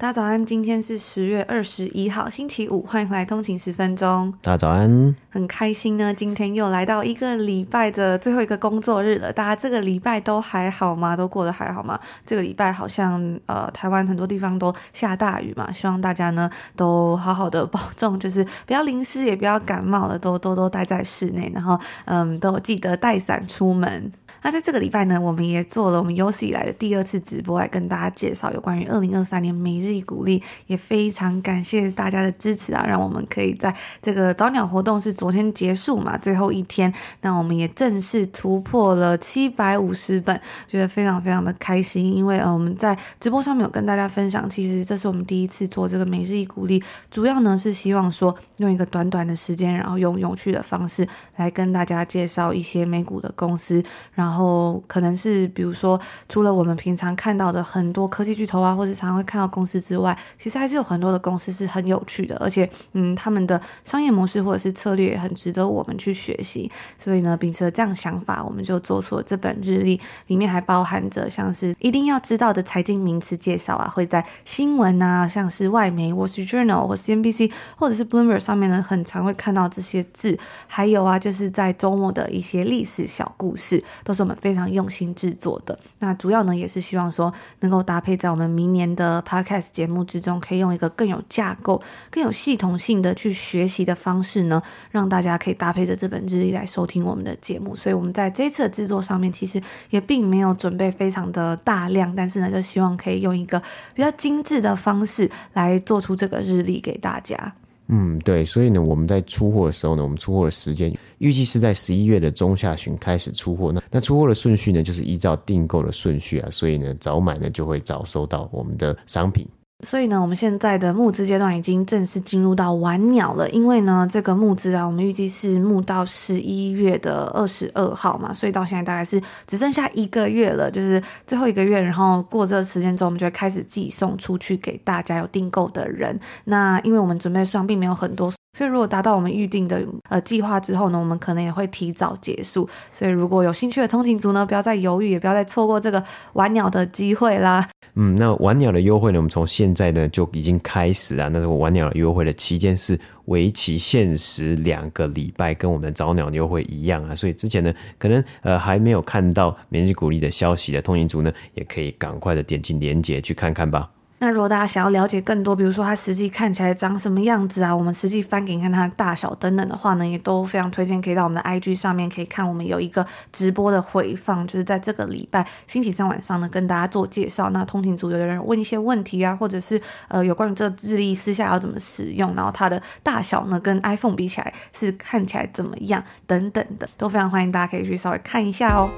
大家早安，今天是十月二十一号，星期五，欢迎回来通勤十分钟。大家早安，很开心呢，今天又来到一个礼拜的最后一个工作日了。大家这个礼拜都还好吗？都过得还好吗？这个礼拜好像呃，台湾很多地方都下大雨嘛，希望大家呢都好好的保重，就是不要淋湿，也不要感冒了，都都都待在室内，然后嗯，都记得带伞出门。那在这个礼拜呢，我们也做了我们有史以来的第二次直播，来跟大家介绍有关于二零二三年每日一鼓励，也非常感谢大家的支持啊，让我们可以在这个早鸟活动是昨天结束嘛，最后一天，那我们也正式突破了七百五十本，觉得非常非常的开心，因为呃我们在直播上面有跟大家分享，其实这是我们第一次做这个每日一鼓励，主要呢是希望说用一个短短的时间，然后用有趣的方式来跟大家介绍一些美股的公司，然后。然后可能是比如说，除了我们平常看到的很多科技巨头啊，或者常常会看到公司之外，其实还是有很多的公司是很有趣的，而且嗯，他们的商业模式或者是策略也很值得我们去学习。所以呢，秉持了这样想法，我们就做出了这本日历，里面还包含着像是一定要知道的财经名词介绍啊，会在新闻啊，像是外媒《Wall Street Journal》或 CNBC 或者是 Bloomberg 上面呢，很常会看到这些字。还有啊，就是在周末的一些历史小故事，都是是我们非常用心制作的。那主要呢，也是希望说能够搭配在我们明年的 Podcast 节目之中，可以用一个更有架构、更有系统性的去学习的方式呢，让大家可以搭配着这本日历来收听我们的节目。所以，我们在这次的制作上面，其实也并没有准备非常的大量，但是呢，就希望可以用一个比较精致的方式来做出这个日历给大家。嗯，对，所以呢，我们在出货的时候呢，我们出货的时间预计是在十一月的中下旬开始出货。那那出货的顺序呢，就是依照订购的顺序啊，所以呢，早买呢就会早收到我们的商品。所以呢，我们现在的募资阶段已经正式进入到晚鸟了。因为呢，这个募资啊，我们预计是募到十一月的二十二号嘛，所以到现在大概是只剩下一个月了，就是最后一个月。然后过这个时间之后，我们就会开始寄送出去给大家有订购的人。那因为我们准备数量并没有很多。所以，如果达到我们预定的呃计划之后呢，我们可能也会提早结束。所以，如果有兴趣的通勤族呢，不要再犹豫，也不要再错过这个晚鸟的机会啦。嗯，那晚鸟的优惠呢，我们从现在呢就已经开始了。那这个晚鸟优惠的期间是为期限时两个礼拜，跟我们早鸟的优惠一样啊。所以之前呢，可能呃还没有看到每日鼓励的消息的通勤族呢，也可以赶快的点进链接去看看吧。那如果大家想要了解更多，比如说它实际看起来长什么样子啊，我们实际翻给你看它的大小等等的话呢，也都非常推荐可以到我们的 IG 上面可以看，我们有一个直播的回放，就是在这个礼拜星期三晚上呢跟大家做介绍。那通勤组有的人问一些问题啊，或者是呃有关于这日历私下要怎么使用，然后它的大小呢跟 iPhone 比起来是看起来怎么样等等的，都非常欢迎大家可以去稍微看一下哦。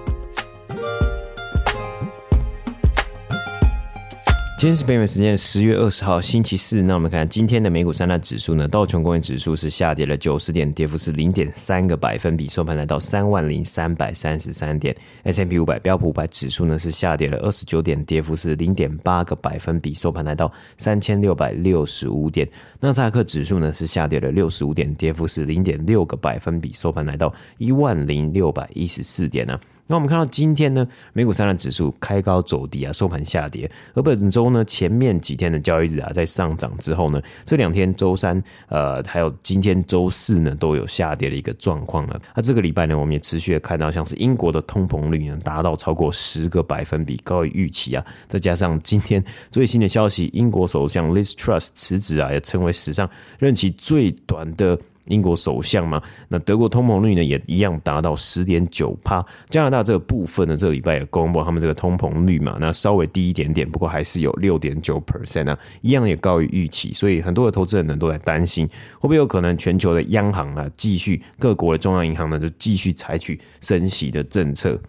今天是北美时间十月二十号星期四，那我们看今天的美股三大指数呢，道琼工业指数是下跌了九十点，跌幅是零点三个百分比，收盘来到三万零三百三十三点。S M P 五百标普五百指数呢是下跌了二十九点，跌幅是零点八个百分比，收盘来到三千六百六十五点。纳斯达克指数呢是下跌了六十五点，跌幅是零点六个百分比，收盘来到一万零六百一十四点呢。那我们看到今天呢，美股三大指数开高走低啊，收盘下跌。而本周呢，前面几天的交易日啊，在上涨之后呢，这两天周三呃，还有今天周四呢，都有下跌的一个状况了。那这个礼拜呢，我们也持续的看到，像是英国的通膨率呢，达到超过十个百分比，高于预期啊。再加上今天最新的消息，英国首相 Liz Truss 辞职啊，也成为史上任期最短的。英国首相嘛，那德国通膨率呢也一样达到十点九帕。加拿大这个部分呢，这个礼拜也公布他们这个通膨率嘛，那稍微低一点点，不过还是有六点九 percent 啊，一样也高于预期。所以很多的投资人呢都在担心，会不会有可能全球的央行啊，继续各国的中央银行呢就继续采取升息的政策。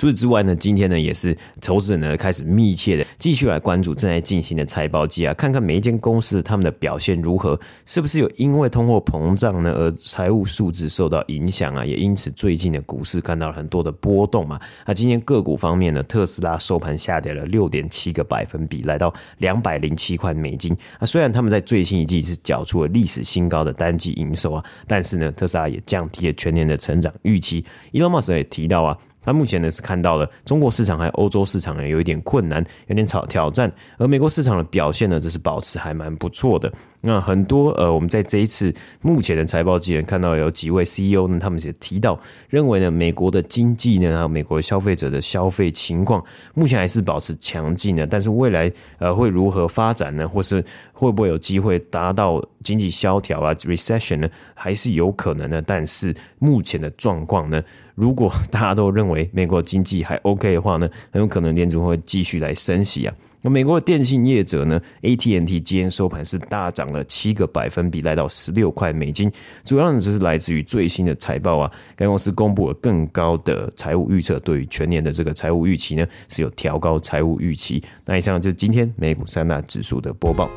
除此之外呢，今天呢也是投资人呢开始密切的继续来关注正在进行的财报季啊，看看每一间公司他们的表现如何，是不是有因为通货膨胀呢而财务数字受到影响啊？也因此最近的股市看到了很多的波动嘛。那今天个股方面呢，特斯拉收盘下跌了六点七个百分比，来到两百零七块美金啊。虽然他们在最新一季是缴出了历史新高的单季营收啊，但是呢，特斯拉也降低了全年的成长预期。Elon Musk 也提到啊。他目前呢是看到了中国市场还有欧洲市场呢有一点困难，有点挑挑战，而美国市场的表现呢则是保持还蛮不错的。那很多呃，我们在这一次目前的财报季看到有几位 CEO 呢，他们也提到认为呢，美国的经济呢，还有美国消费者的消费情况目前还是保持强劲的，但是未来呃会如何发展呢？或是会不会有机会达到经济萧条啊 recession 呢？还是有可能的。但是目前的状况呢，如果大家都认为美国经济还 OK 的话呢，很有可能联储会继续来升息啊。那美国的电信业者呢，AT&T 今天收盘是大涨了七个百分比，来到十六块美金。主要呢，就是来自于最新的财报啊，该公司公布了更高的财务预测，对于全年的这个财务预期呢，是有调高财务预期。那以上就是今天美股三大指数的播报。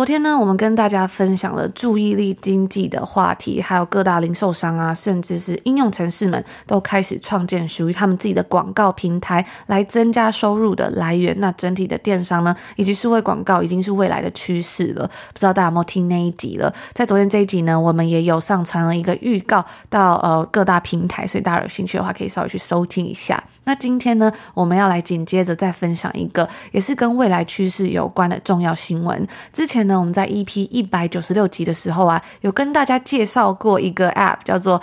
昨天呢，我们跟大家分享了注意力经济的话题，还有各大零售商啊，甚至是应用城市们都开始创建属于他们自己的广告平台，来增加收入的来源。那整体的电商呢，以及数位广告已经是未来的趋势了。不知道大家有没有听那一集了？在昨天这一集呢，我们也有上传了一个预告到呃各大平台，所以大家有兴趣的话，可以稍微去收听一下。那今天呢，我们要来紧接着再分享一个也是跟未来趋势有关的重要新闻。之前那，我们在 EP 一百九十六集的时候啊，有跟大家介绍过一个 App，叫做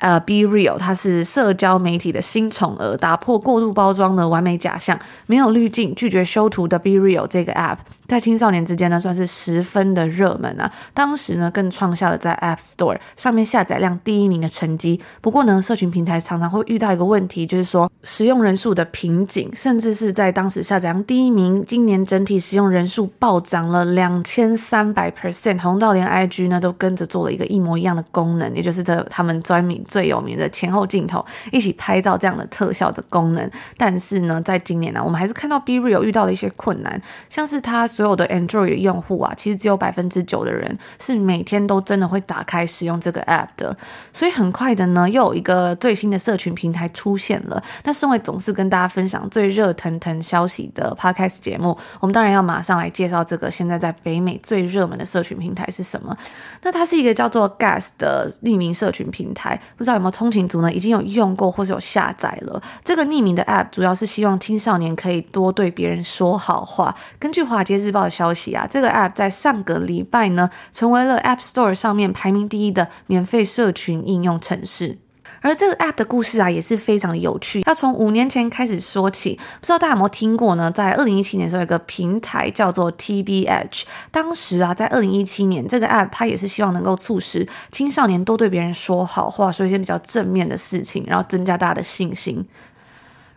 呃 Be Real，它是社交媒体的新宠儿，打破过度包装的完美假象，没有滤镜，拒绝修图的 Be Real 这个 App。在青少年之间呢，算是十分的热门啊。当时呢，更创下了在 App Store 上面下载量第一名的成绩。不过呢，社群平台常常会遇到一个问题，就是说使用人数的瓶颈，甚至是在当时下载量第一名，今年整体使用人数暴涨了两千三百 percent，红到连 IG 呢都跟着做了一个一模一样的功能，也就是这他们专门最有名的前后镜头一起拍照这样的特效的功能。但是呢，在今年呢、我们还是看到 Be Real 遇到了一些困难，像是它。所有的 Android 用户啊，其实只有百分之九的人是每天都真的会打开使用这个 App 的。所以很快的呢，又有一个最新的社群平台出现了。那身为总是跟大家分享最热腾腾消息的 Podcast 节目，我们当然要马上来介绍这个现在在北美最热门的社群平台是什么？那它是一个叫做 Gas 的匿名社群平台。不知道有没有通勤族呢？已经有用过或是有下载了这个匿名的 App，主要是希望青少年可以多对别人说好话。根据华尔街日报的消息啊，这个 App 在上个礼拜呢，成为了 App Store 上面排名第一的免费社群应用程式。而这个 App 的故事啊，也是非常的有趣。它从五年前开始说起，不知道大家有没有听过呢？在二零一七年的时候，有个平台叫做 TBH。当时啊，在二零一七年，这个 App 它也是希望能够促使青少年多对别人说好话，说一些比较正面的事情，然后增加大家的信心。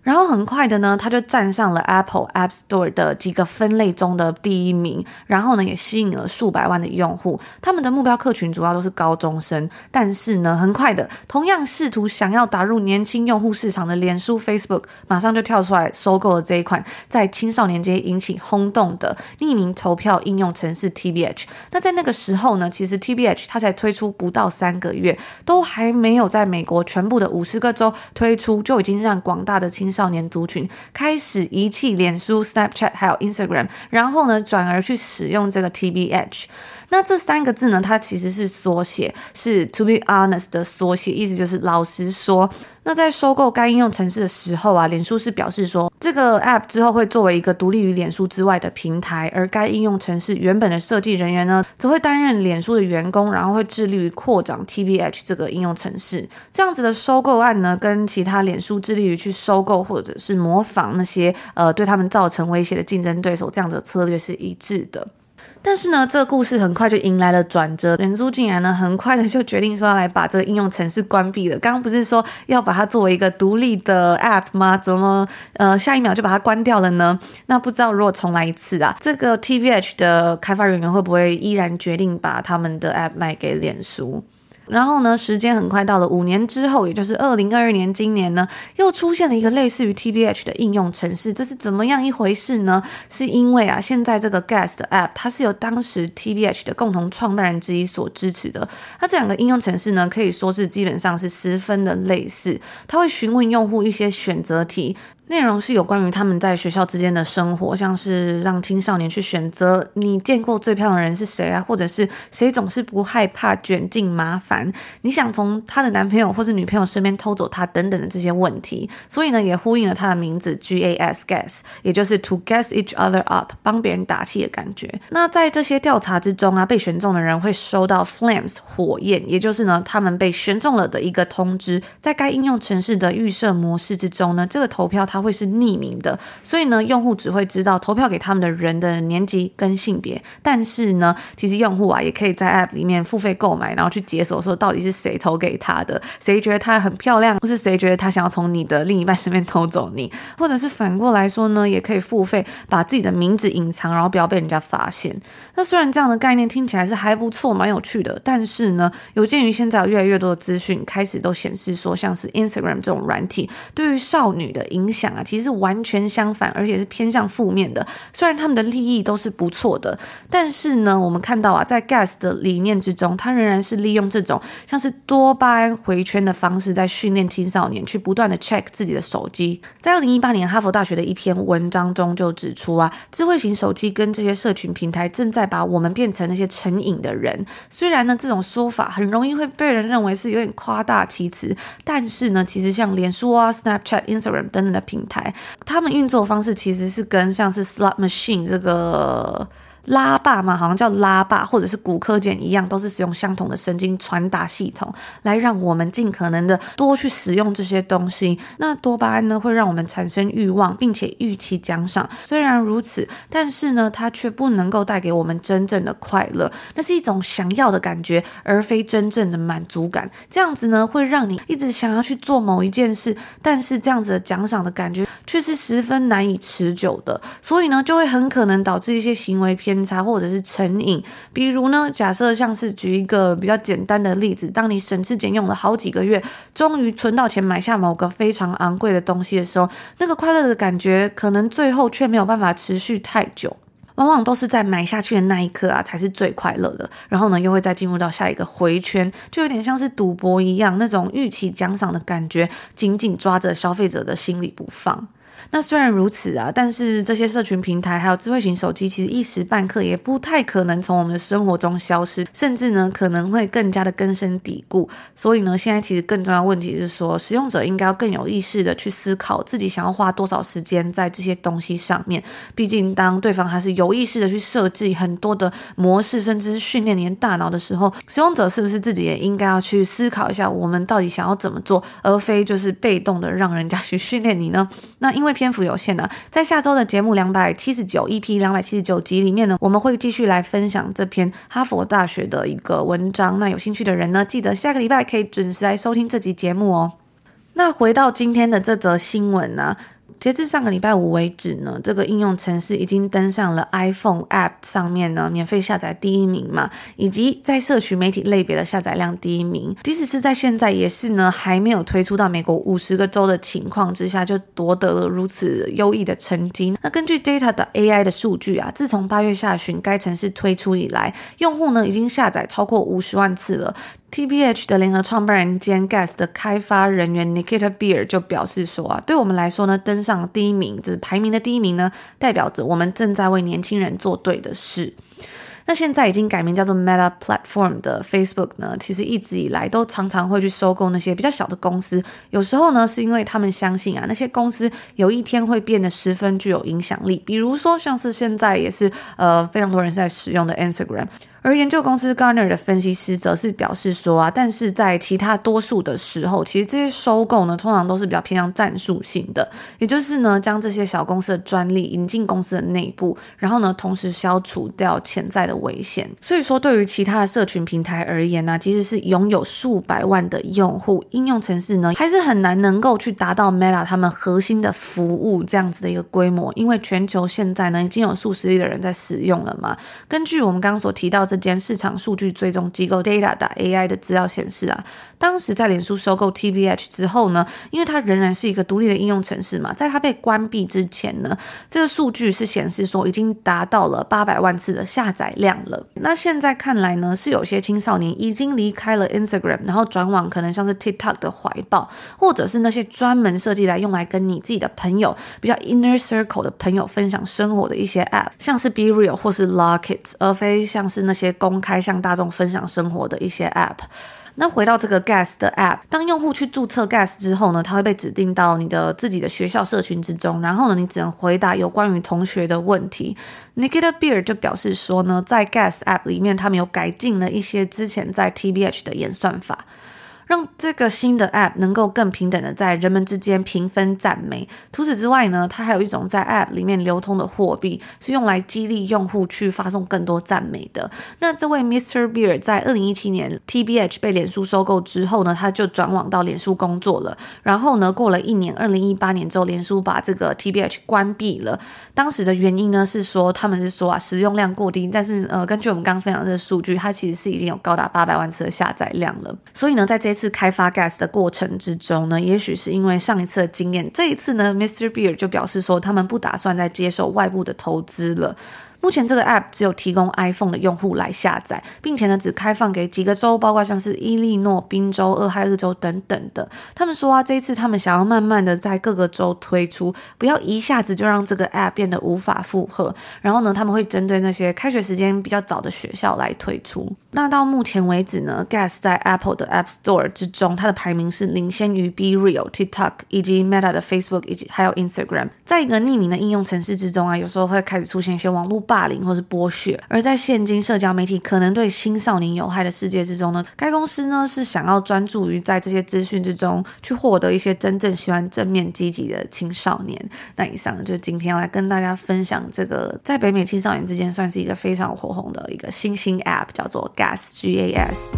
然后很快的呢，他就站上了 Apple App Store 的几个分类中的第一名。然后呢，也吸引了数百万的用户。他们的目标客群主要都是高中生。但是呢，很快的，同样试图想要打入年轻用户市场的脸书 Facebook，马上就跳出来收购了这一款在青少年间引起轰动的匿名投票应用程式 TBH。那在那个时候呢，其实 TBH 它才推出不到三个月，都还没有在美国全部的五十个州推出，就已经让广大的青少年族群开始遗弃脸书、Snapchat 还有 Instagram，然后呢，转而去使用这个 TBH。那这三个字呢，它其实是缩写，是 To be honest 的缩写，意思就是老实说。那在收购该应用程式的时候啊，脸书是表示说，这个 App 之后会作为一个独立于脸书之外的平台，而该应用程式原本的设计人员呢，则会担任脸书的员工，然后会致力于扩展 TBH 这个应用程式。这样子的收购案呢，跟其他脸书致力于去收购或者是模仿那些呃对他们造成威胁的竞争对手这样子的策略是一致的。但是呢，这个故事很快就迎来了转折。脸书竟然呢，很快的就决定说要来把这个应用程式关闭了。刚刚不是说要把它作为一个独立的 App 吗？怎么呃下一秒就把它关掉了呢？那不知道如果重来一次啊，这个 TVH 的开发人员会不会依然决定把他们的 App 卖给脸书？然后呢，时间很快到了五年之后，也就是二零二二年，今年呢，又出现了一个类似于 TBH 的应用程式，这是怎么样一回事呢？是因为啊，现在这个 Guest 的 App 它是由当时 TBH 的共同创办人之一所支持的。那这两个应用程式呢，可以说是基本上是十分的类似，它会询问用户一些选择题。内容是有关于他们在学校之间的生活，像是让青少年去选择你见过最漂亮的人是谁啊，或者是谁总是不害怕卷进麻烦，你想从他的男朋友或是女朋友身边偷走他等等的这些问题，所以呢，也呼应了他的名字 GAS Gas，也就是 To Gas Each Other Up，帮别人打气的感觉。那在这些调查之中啊，被选中的人会收到 Flames 火焰，也就是呢，他们被选中了的一个通知，在该应用程式的预设模式之中呢，这个投票它。它会是匿名的，所以呢，用户只会知道投票给他们的人的年纪跟性别。但是呢，其实用户啊也可以在 App 里面付费购买，然后去解锁说到底是谁投给他的，谁觉得他很漂亮，或是谁觉得他想要从你的另一半身边偷走你，或者是反过来说呢，也可以付费把自己的名字隐藏，然后不要被人家发现。那虽然这样的概念听起来是还不错，蛮有趣的，但是呢，有鉴于现在有越来越多的资讯开始都显示说，像是 Instagram 这种软体对于少女的影响。啊，其实是完全相反，而且是偏向负面的。虽然他们的利益都是不错的，但是呢，我们看到啊，在 Gas 的理念之中，他仍然是利用这种像是多巴胺回圈的方式，在训练青少年去不断的 check 自己的手机。在二零一八年哈佛大学的一篇文章中就指出啊，智慧型手机跟这些社群平台正在把我们变成那些成瘾的人。虽然呢，这种说法很容易会被人认为是有点夸大其词，但是呢，其实像脸书啊、Snapchat、Instagram 等等的平平台，他们运作方式其实是跟像是 Slot Machine 这个。拉霸嘛，好像叫拉霸，或者是骨科碱一样，都是使用相同的神经传达系统，来让我们尽可能的多去使用这些东西。那多巴胺呢，会让我们产生欲望，并且预期奖赏。虽然如此，但是呢，它却不能够带给我们真正的快乐。那是一种想要的感觉，而非真正的满足感。这样子呢，会让你一直想要去做某一件事，但是这样子的奖赏的感觉却是十分难以持久的。所以呢，就会很可能导致一些行为偏。或者是成瘾，比如呢，假设像是举一个比较简单的例子，当你省吃俭用了好几个月，终于存到钱买下某个非常昂贵的东西的时候，那个快乐的感觉可能最后却没有办法持续太久，往往都是在买下去的那一刻啊，才是最快乐的。然后呢，又会再进入到下一个回圈，就有点像是赌博一样，那种预期奖赏的感觉，紧紧抓着消费者的心里不放。那虽然如此啊，但是这些社群平台还有智慧型手机，其实一时半刻也不太可能从我们的生活中消失，甚至呢可能会更加的根深蒂固。所以呢，现在其实更重要的问题是说，使用者应该要更有意识的去思考自己想要花多少时间在这些东西上面。毕竟，当对方还是有意识的去设计很多的模式，甚至是训练你的大脑的时候，使用者是不是自己也应该要去思考一下，我们到底想要怎么做，而非就是被动的让人家去训练你呢？那因为。因为篇幅有限呢，在下周的节目两百七十九 EP 两百七十九集里面呢，我们会继续来分享这篇哈佛大学的一个文章。那有兴趣的人呢，记得下个礼拜可以准时来收听这集节目哦。那回到今天的这则新闻呢、截至上个礼拜五为止呢，这个应用程式已经登上了 iPhone App 上面呢，免费下载第一名嘛，以及在社群媒体类别的下载量第一名。即使是在现在，也是呢，还没有推出到美国五十个州的情况之下，就夺得了如此优异的成绩。那根据 Data 的 AI 的数据啊，自从八月下旬该程式推出以来，用户呢已经下载超过五十万次了。TBH 的联合创办人兼 Gas 的开发人员 Nikita Beer 就表示说啊，对我们来说呢，登上第一名，就是排名的第一名呢，代表着我们正在为年轻人做对的事。那现在已经改名叫做 Meta Platform 的 Facebook 呢，其实一直以来都常常会去收购那些比较小的公司。有时候呢，是因为他们相信啊，那些公司有一天会变得十分具有影响力。比如说，像是现在也是呃非常多人在使用的 Instagram。而研究公司 Gartner 的分析师则是表示说啊，但是在其他多数的时候，其实这些收购呢，通常都是比较偏向战术性的，也就是呢，将这些小公司的专利引进公司的内部，然后呢，同时消除掉潜在的危险。所以说，对于其他的社群平台而言呢、啊，即使是拥有数百万的用户，应用程式呢，还是很难能够去达到 Meta 他们核心的服务这样子的一个规模，因为全球现在呢，已经有数十亿的人在使用了嘛。根据我们刚刚所提到这。间市场数据追踪机构 Data 的 AI 的资料显示啊，当时在脸书收购 TBH 之后呢，因为它仍然是一个独立的应用程式嘛，在它被关闭之前呢，这个数据是显示说已经达到了八百万次的下载量了。那现在看来呢，是有些青少年已经离开了 Instagram，然后转往可能像是 TikTok 的怀抱，或者是那些专门设计来用来跟你自己的朋友比较 inner circle 的朋友分享生活的一些 App，像是 BeReal 或是 Locket，而非像是那些。公开向大众分享生活的一些 App。那回到这个 Guest 的 App，当用户去注册 Guest 之后呢，它会被指定到你的自己的学校社群之中，然后呢，你只能回答有关于同学的问题。Nikita Beer 就表示说呢，在 Guest App 里面，他们有改进了一些之前在 TBH 的演算法。让这个新的 App 能够更平等的在人们之间平分赞美。除此之外呢，它还有一种在 App 里面流通的货币，是用来激励用户去发送更多赞美的。那这位 Mr. Beer 在二零一七年 TBH 被脸书收购之后呢，他就转往到脸书工作了。然后呢，过了一年，二零一八年之后，脸书把这个 TBH 关闭了。当时的原因呢是说，他们是说啊，使用量过低。但是呃，根据我们刚刚分享的这个数据，它其实是已经有高达八百万次的下载量了。所以呢，在这次开发 Guest 的过程之中呢，也许是因为上一次的经验，这一次呢，Mr. Beer 就表示说，他们不打算再接受外部的投资了。目前这个 app 只有提供 iPhone 的用户来下载，并且呢，只开放给几个州，包括像是伊利诺、宾州、俄亥俄州等等的。他们说啊，这一次他们想要慢慢的在各个州推出，不要一下子就让这个 app 变得无法负荷。然后呢，他们会针对那些开学时间比较早的学校来推出。那到目前为止呢，Guest 在 Apple 的 App Store 之中，它的排名是领先于 BeReal、TikTok 以及 Meta 的 Facebook 以及还有 Instagram。在一个匿名的应用程式之中啊，有时候会开始出现一些网络霸凌或是剥削，而在现今社交媒体可能对青少年有害的世界之中呢，该公司呢是想要专注于在这些资讯之中去获得一些真正喜欢正面积极的青少年。那以上就是今天要来跟大家分享这个在北美青少年之间算是一个非常火红的一个新兴 App，叫做 Gas G A S。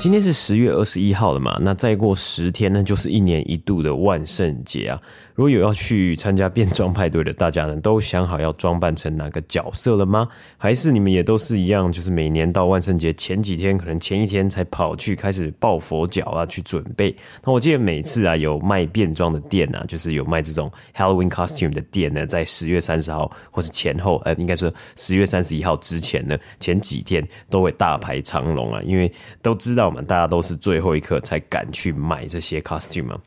今天是十月二十一号了嘛？那再过十天呢，就是一年一度的万圣节啊。如果有要去参加变装派对的大家呢，都想好要装扮成哪个角色了吗？还是你们也都是一样，就是每年到万圣节前几天，可能前一天才跑去开始抱佛脚啊，去准备。那我记得每次啊，有卖变装的店啊，就是有卖这种 Halloween costume 的店呢，在十月三十号或是前后，呃，应该说十月三十一号之前呢，前几天都会大排长龙啊，因为都知道嘛，大家都是最后一刻才敢去买这些 costume 啊。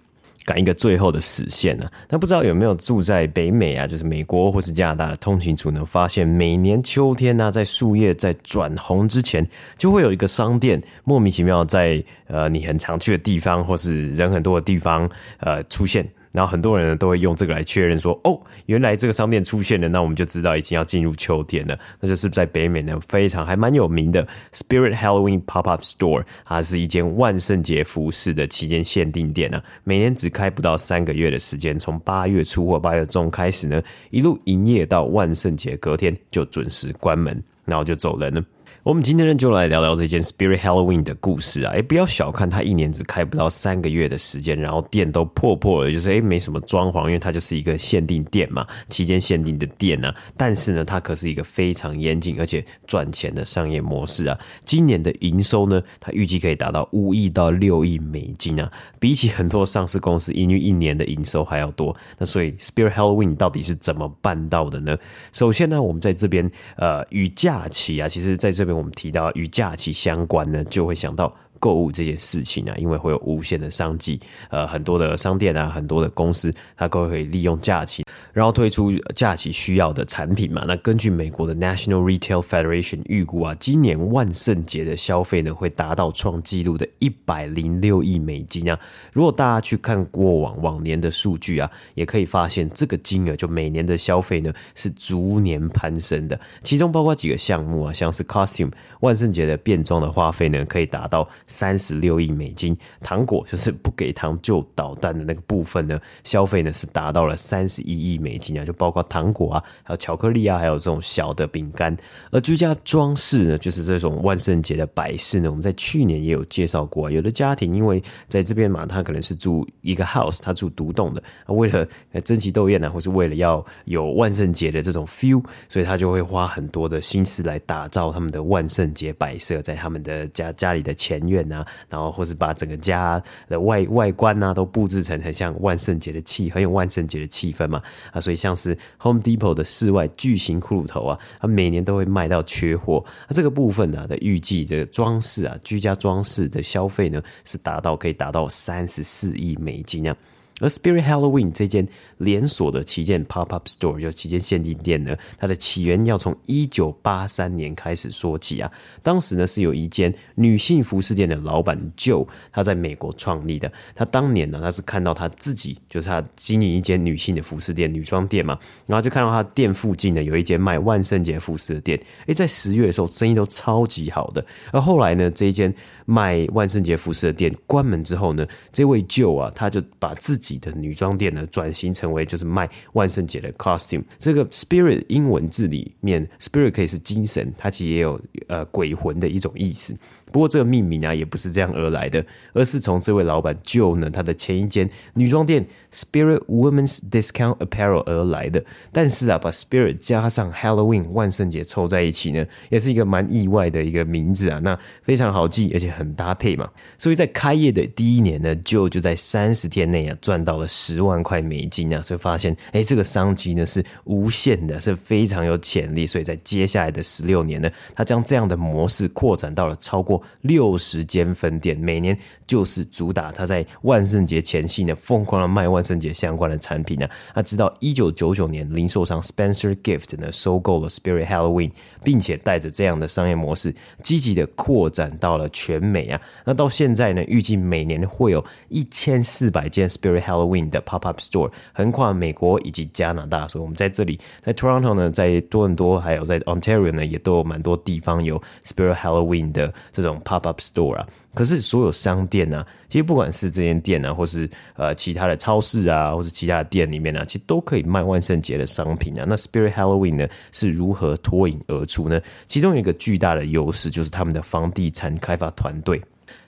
赶一个最后的时限呢、啊？那不知道有没有住在北美啊，就是美国或是加拿大的通勤族呢？发现每年秋天呢、在树叶在转红之前，就会有一个商店莫名其妙在呃你很常去的地方或是人很多的地方呃出现。然后很多人呢都会用这个来确认说，哦，原来这个商店出现了，那我们就知道已经要进入秋天了。那就是在北美呢非常还蛮有名的 Spirit Halloween Pop-Up Store，它是一间万圣节服饰的期间限定店啊，每年只开不到三个月的时间，从八月初或八月中开始呢，一路营业到万圣节隔天就准时关门，然后就走人了。我们今天呢，就来聊聊这件 Spirit Halloween 的故事啊！哎，不要小看它，一年只开不到三个月的时间，然后店都破破了，就是哎，没什么装潢，因为它就是一个限定店嘛，期间限定的店呢、啊。但是呢，它可是一个非常严谨而且赚钱的商业模式啊！今年的营收呢，它预计可以达到五亿到六亿美金啊，比起很多上市公司营运一年的营收还要多。那所以 Spirit Halloween 到底是怎么办到的呢？首先呢，我们在这边呃，与假期啊，其实在这边。我们提到与假期相关呢，就会想到。购物这件事情啊，因为会有无限的商机，呃，很多的商店啊，很多的公司，它都可以利用假期，然后推出假期需要的产品嘛。那根据美国的 National Retail Federation 预估啊，今年万圣节的消费呢，会达到创纪录的一百零六亿美金啊。如果大家去看过往往年的数据啊，也可以发现这个金额就每年的消费呢是逐年攀升的。其中包括几个项目啊，像是 Costume 万圣节的变装的花费呢，可以达到。三十六亿美金，糖果就是不给糖就捣蛋的那个部分呢，消费呢是达到了三十一亿美金啊，就包括糖果啊，还有巧克力啊，还有这种小的饼干。而居家装饰呢，就是这种万圣节的摆饰呢，我们在去年也有介绍过啊。有的家庭因为在这边嘛，他可能是住一个 house，他住独栋的，为了争奇斗艳呢，或是为了要有万圣节的这种 feel，所以他就会花很多的心思来打造他们的万圣节摆设，在他们的家家里的前院。啊，然后或是把整个家的外外观啊都布置成很像万圣节的气，很有万圣节的气氛嘛啊，所以像是 Home Depot 的室外巨型骷髅头啊，它每年都会卖到缺货。那这个部分呢的预计，这个装饰啊，居家装饰的消费呢是达到可以达到三十四亿美金啊。而 Spirit Halloween 这间连锁的旗舰 Pop Up Store 就旗舰限定店呢，它的起源要从一九八三年开始说起啊。当时呢是有一间女性服饰店的老板 Joe，他在美国创立的。他当年呢，他是看到他自己就是他经营一间女性的服饰店、女装店嘛，然后就看到他店附近呢有一间卖万圣节服饰的店。诶，在十月的时候生意都超级好的。而后来呢，这一间卖万圣节服饰的店关门之后呢，这位 Joe 啊，他就把自己己的女装店呢，转型成为就是卖万圣节的 costume。这个 spirit 英文字里面，spirit 可以是精神，它其实也有呃鬼魂的一种意思。不过这个命名啊，也不是这样而来的，而是从这位老板 Joe 呢，他的前一间女装店 Spirit Women's Discount Apparel 而来的。但是啊，把 Spirit 加上 Halloween 万圣节凑在一起呢，也是一个蛮意外的一个名字啊。那非常好记，而且很搭配嘛。所以在开业的第一年呢，Joe 就在三十天内啊赚到了十万块美金啊。所以发现，哎，这个商机呢是无限的，是非常有潜力。所以在接下来的十六年呢，他将这样的模式扩展到了超过。六十间分店，每年就是主打他在万圣节前夕呢，疯狂的卖万圣节相关的产品呢。他直到一九九九年，零售商 Spencer Gift 呢收购了 Spirit Halloween，并且带着这样的商业模式，积极的扩展到了全美啊。那到现在呢，预计每年会有一千四百间 Spirit Halloween 的 Pop Up Store，横跨美国以及加拿大。所以，我们在这里，在 Toronto 呢，在多伦多，还有在 Ontario 呢，也都有蛮多地方有 Spirit Halloween 的这种。Pop up store 啊，可是所有商店呢、啊，其实不管是这间店啊，或是呃其他的超市啊，或是其他的店里面、啊，其实都可以卖万圣节的商品啊。那 Spirit Halloween 呢，是如何脱颖而出呢？其中有一个巨大的优势就是他们的房地产开发团队。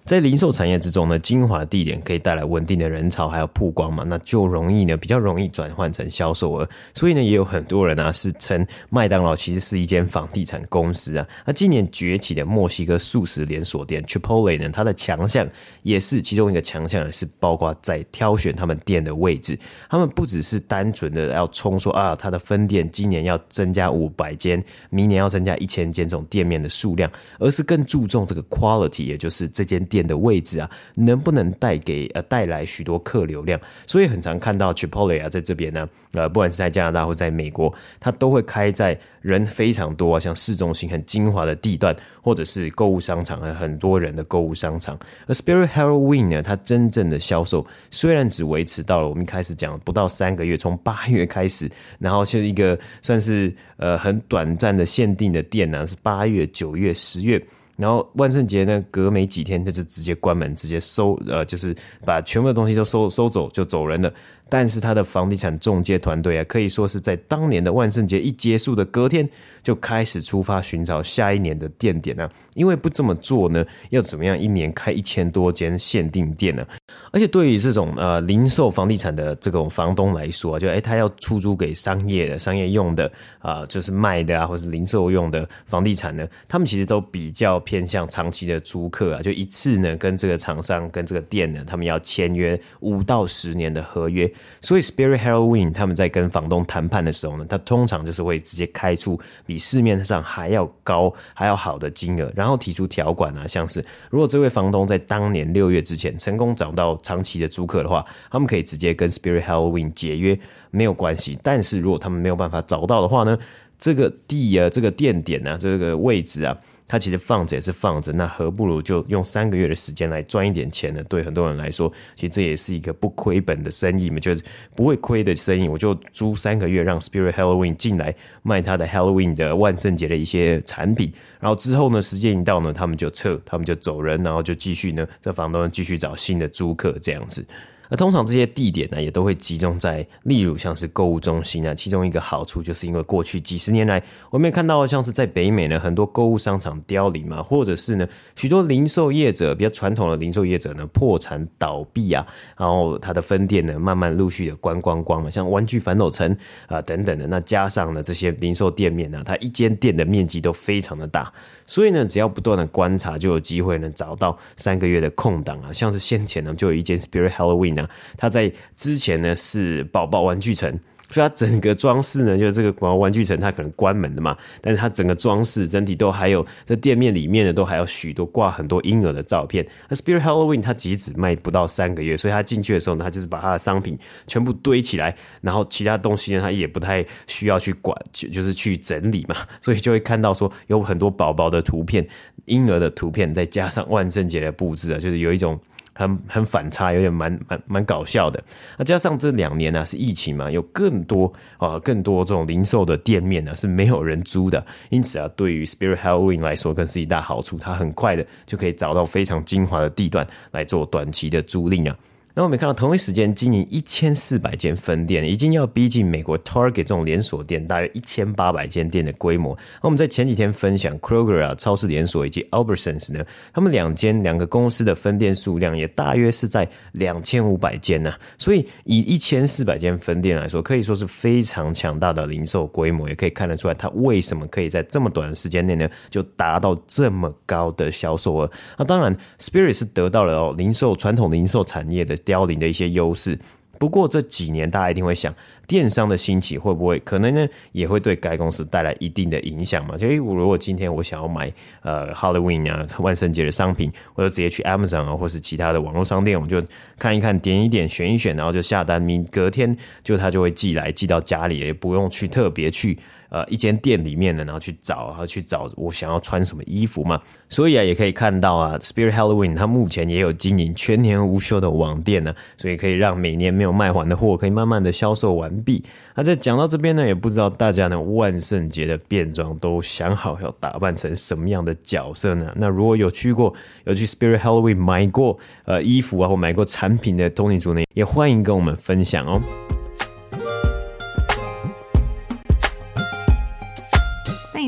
在零售产业之中呢，精华的地点可以带来稳定的人潮，还有曝光嘛，那就容易呢，比较容易转换成销售额。所以呢，也有很多人啊是称麦当劳其实是一间房地产公司啊。那今年崛起的墨西哥素食连锁店 Chipotle 呢，它的强项也是其中一个强项，是包括在挑选他们店的位置。他们不只是单纯的要冲说啊，它的分店今年要增加五百间，明年要增加一千间这种店面的数量，而是更注重这个 quality，也就是这间店。店的位置啊，能不能带给呃带来许多客流量？所以很常看到 Chipotle 啊，在这边呢，呃，不管是在加拿大或在美国，它都会开在人非常多啊，像市中心很精华的地段，或者是购物商场，很多人的购物商场。而 Spirit Halloween 呢，它真正的销售虽然只维持到了我们一开始讲不到三个月，从八月开始，然后是一个算是呃很短暂的限定的店呢，是八月、九月、十月。然后万圣节呢，隔没几天他就直接关门，直接收，呃，就是把全部的东西都收收走，就走人了。但是他的房地产中介团队啊，可以说是在当年的万圣节一结束的隔天，就开始出发寻找下一年的店点啊。因为不这么做呢，要怎么样一年开一千多间限定店呢？而且对于这种呃零售房地产的这种房东来说啊，就诶他要出租给商业的、商业用的啊、就是卖的啊，或是零售用的房地产呢，他们其实都比较偏向长期的租客啊，就一次呢跟这个厂商跟这个店呢，他们要签约五到十年的合约。所以 Spirit Halloween 他们在跟房东谈判的时候呢，他通常就是会直接开出比市面上还要高还要好的金额，然后提出条款啊，像是如果这位房东在当年六月之前成功找到长期的租客的话，他们可以直接跟 Spirit Halloween 解约，没有关系。但是如果他们没有办法找到的话呢，这个地啊，这个店点啊，这个位置啊，它其实放着也是放着，那何不如就用三个月的时间来赚一点钱呢？对很多人来说，其实这也是一个不亏本的生意嘛，就是不会亏的生意。我就租三个月，让 Spirit Halloween 进来卖他的 Halloween 的万圣节的一些产品，然后之后呢，时间一到呢，他们就撤，他们就走人，然后就继续呢，这房东继续找新的租客这样子。那通常这些地点呢，也都会集中在，例如像是购物中心啊。其中一个好处就是因为过去几十年来，我们也看到像是在北美呢，很多购物商场凋零嘛，或者是呢，许多零售业者比较传统的零售业者呢破产倒闭啊，然后它的分店呢慢慢陆续的关光光了，像玩具反斗城啊等等的。那加上呢这些零售店面呢，它一间店的面积都非常的大，所以呢只要不断的观察，就有机会能找到三个月的空档啊。像是先前呢就有一间 Spirit Halloween。它在之前呢是宝宝玩具城，所以它整个装饰呢，就是这个宝宝玩具城它可能关门的嘛，但是它整个装饰整体都还有在店面里面呢，都还有许多挂很多婴儿的照片。那 Spirit Halloween 它其实只卖不到三个月，所以它进去的时候呢，它就是把它的商品全部堆起来，然后其他东西呢，它也不太需要去管，就就是去整理嘛，所以就会看到说有很多宝宝的图片、婴儿的图片，再加上万圣节的布置啊，就是有一种。很很反差，有点蛮蛮蛮搞笑的。那加上这两年呢、是疫情嘛，有更多啊更多这种零售的店面呢、是没有人租的，因此啊，对于 Spirit Halloween 来说更是一大好处，它很快的就可以找到非常精华的地段来做短期的租赁啊。那我们看到同一时间经营一千四百间分店，已经要逼近美国 Target 这种连锁店大约一千八百间店的规模。那我们在前几天分享 Kroger 啊超市连锁以及 Albertsons 呢，他们两间两个公司的分店数量也大约是在两千五百间呢。所以以一千四百间分店来说，可以说是非常强大的零售规模，也可以看得出来它为什么可以在这么短的时间内呢就达到这么高的销售额。那当然，Spirit 是得到了哦零售传统零售产业的。凋零的一些优势，不过这几年大家一定会想，电商的兴起会不会可能呢，也会对该公司带来一定的影响嘛？就我如果今天我想要买呃 Halloween 啊万圣节的商品，我就直接去 Amazon 啊，或是其他的网络商店，我们就看一看，点一点，选一选，然后就下单，明隔天就他就会寄来，寄到家里，也不用去特别去。呃，一间店里面呢，然后去找，然后去找我想要穿什么衣服嘛。所以啊，也可以看到啊，Spirit Halloween 它目前也有经营全年无休的网店呢，所以可以让每年没有卖完的货可以慢慢的销售完毕。那在讲到这边呢，也不知道大家呢万圣节的变装都想好要打扮成什么样的角色呢？那如果有去过，有去 Spirit Halloween 买过呃衣服啊，或买过产品的通勤族呢，也欢迎跟我们分享哦。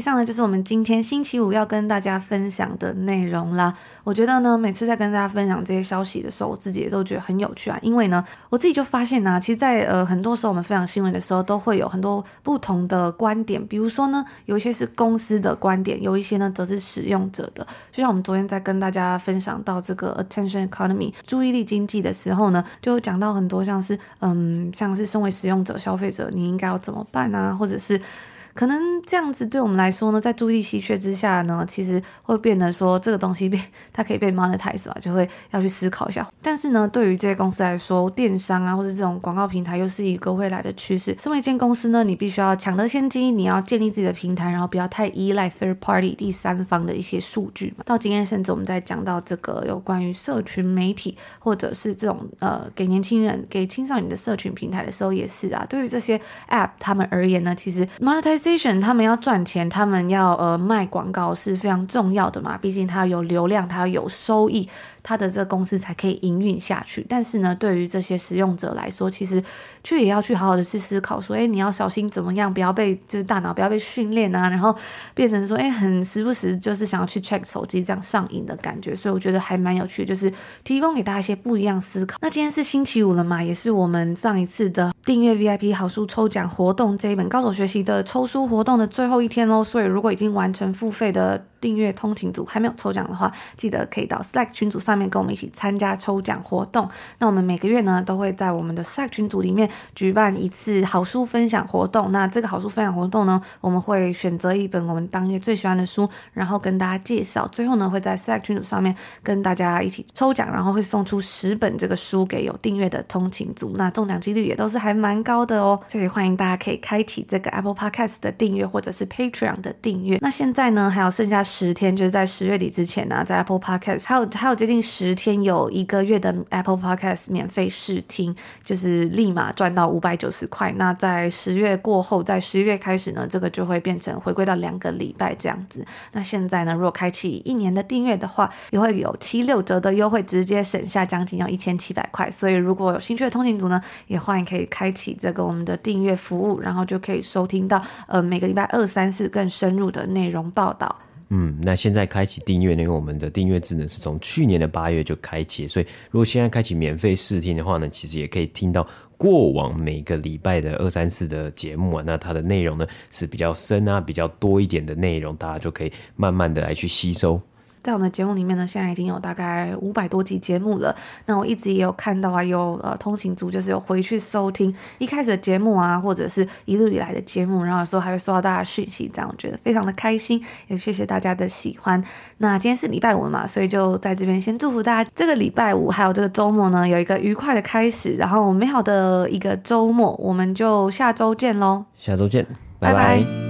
上呢，就是我们今天星期五要跟大家分享的内容啦。我觉得呢，每次在跟大家分享这些消息的时候，我自己也都觉得很有趣啊。因为呢，我自己就发现呢、啊，其实在，在呃很多时候我们分享新闻的时候，都会有很多不同的观点。比如说呢，有一些是公司的观点，有一些呢则是使用者的。就像我们昨天在跟大家分享到这个 attention economy 注意力经济的时候呢，就讲到很多像是嗯，像是身为使用者、消费者，你应该要怎么办啊，或者是。可能这样子对我们来说呢，在注意力稀缺之下呢，其实会变得说这个东西被它可以被 monetize 吧，就会要去思考一下。但是呢，对于这些公司来说，电商啊，或者这种广告平台，又是一个未来的趋势。身为一间公司呢，你必须要抢得先机，你要建立自己的平台，然后不要太依赖 third party 第三方的一些数据嘛。到今天，甚至我们在讲到这个有关于社群媒体，或者是这种呃给年轻人、给青少年的社群平台的时候，也是啊。对于这些 app 他们而言呢，其实 monetize 他们要赚钱，他们要呃卖广告是非常重要的嘛，毕竟他有流量，他有收益。他的这个公司才可以营运下去。但是呢，对于这些使用者来说，其实却也要去好好的去思考说，哎，你要小心怎么样，不要被就是大脑不要被训练啊，然后变成说，哎，很时不时就是想要去 check 手机这样上瘾的感觉。所以我觉得还蛮有趣，就是提供给大家一些不一样思考。那今天是星期五了嘛，也是我们上一次的订阅 VIP 好书抽奖活动这一本《高手学习》的抽书活动的最后一天喽。所以如果已经完成付费的订阅通勤组还没有抽奖的话，记得可以到 Slack 群组上面跟我们一起参加抽奖活动。那我们每个月呢都会在我们的 s a c 群组里面举办一次好书分享活动。那这个好书分享活动呢，我们会选择一本我们当月最喜欢的书，然后跟大家介绍。最后呢，会在 s a c 群组上面跟大家一起抽奖，然后会送出十本这个书给有订阅的通勤组。那中奖几率也都是还蛮高的哦，所以欢迎大家可以开启这个 Apple Podcast 的订阅或者是 Patreon 的订阅。那现在呢，还有剩下。十天就是在十月底之前呢、在 Apple Podcast 还有还有接近十天，有一个月的 Apple Podcast 免费试听，就是立马赚到五百九十块。那在十月过后，在十一月开始呢，这个就会变成回归到两个礼拜这样子。那现在呢，如果开启一年的订阅的话，也会有七六折的优惠，直接省下将近要一千七百块。所以如果有兴趣的通勤族呢，也欢迎可以开启这个我们的订阅服务，然后就可以收听到呃每个礼拜二三四更深入的内容报道。嗯，那现在开启订阅呢？因为我们的订阅智能是从去年的八月就开启，所以如果现在开启免费试听的话呢，其实也可以听到过往每个礼拜的二三四的节目啊。那它的内容呢是比较深啊，比较多一点的内容，大家就可以慢慢的来去吸收。在我们的节目里面呢，现在已经有大概五百多集节目了。那我一直也有看到啊，有呃通勤族就是有回去收听一开始的节目啊，或者是一路以来的节目，然后有时候还会收到大家的讯息，这样我觉得非常的开心，也谢谢大家的喜欢。那今天是礼拜五嘛，所以就在这边先祝福大家这个礼拜五还有这个周末呢，有一个愉快的开始，然后美好的一个周末，我们就下周见喽，下周见，拜拜。拜拜。